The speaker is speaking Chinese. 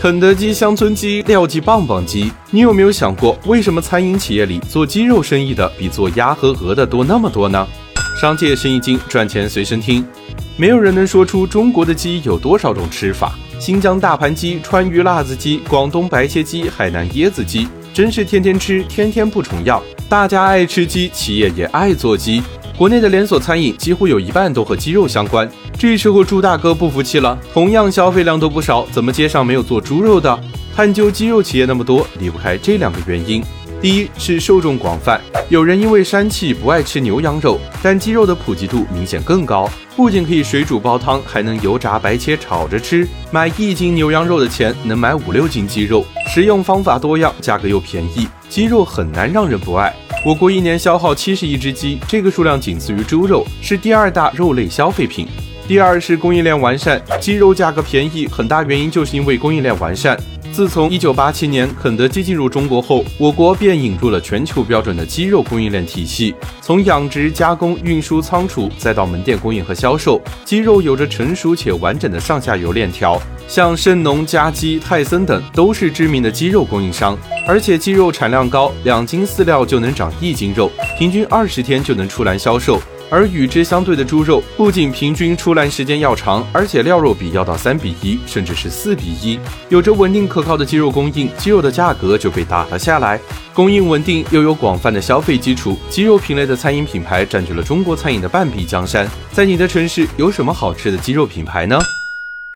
肯德基乡村鸡、廖记棒棒鸡，你有没有想过，为什么餐饮企业里做鸡肉生意的比做鸭和鹅的多那么多呢？商界生意经，赚钱随身听。没有人能说出中国的鸡有多少种吃法。新疆大盘鸡、川渝辣子鸡、广东白切鸡、海南椰子鸡，真是天天吃，天天不重样。大家爱吃鸡，企业也爱做鸡。国内的连锁餐饮几乎有一半都和鸡肉相关。这时候朱大哥不服气了，同样消费量都不少，怎么街上没有做猪肉的？探究鸡肉企业那么多，离不开这两个原因。第一是受众广泛，有人因为膻气不爱吃牛羊肉，但鸡肉的普及度明显更高，不仅可以水煮煲汤，还能油炸、白切、炒着吃。买一斤牛羊肉的钱能买五六斤鸡肉，食用方法多样，价格又便宜，鸡肉很难让人不爱。我国一年消耗七十亿只鸡，这个数量仅次于猪肉，是第二大肉类消费品。第二是供应链完善，鸡肉价格便宜，很大原因就是因为供应链完善。自从1987年肯德基进入中国后，我国便引入了全球标准的鸡肉供应链体系，从养殖、加工、运输、仓储，再到门店供应和销售，鸡肉有着成熟且完整的上下游链条。像圣农、家鸡、泰森等都是知名的鸡肉供应商，而且鸡肉产量高，两斤饲料就能长一斤肉，平均二十天就能出栏销售。而与之相对的猪肉，不仅平均出栏时间要长，而且料肉比要到三比一，甚至是四比一。有着稳定可靠的鸡肉供应，鸡肉的价格就被打了下来。供应稳定，又有广泛的消费基础，鸡肉品类的餐饮品牌占据了中国餐饮的半壁江山。在你的城市有什么好吃的鸡肉品牌呢？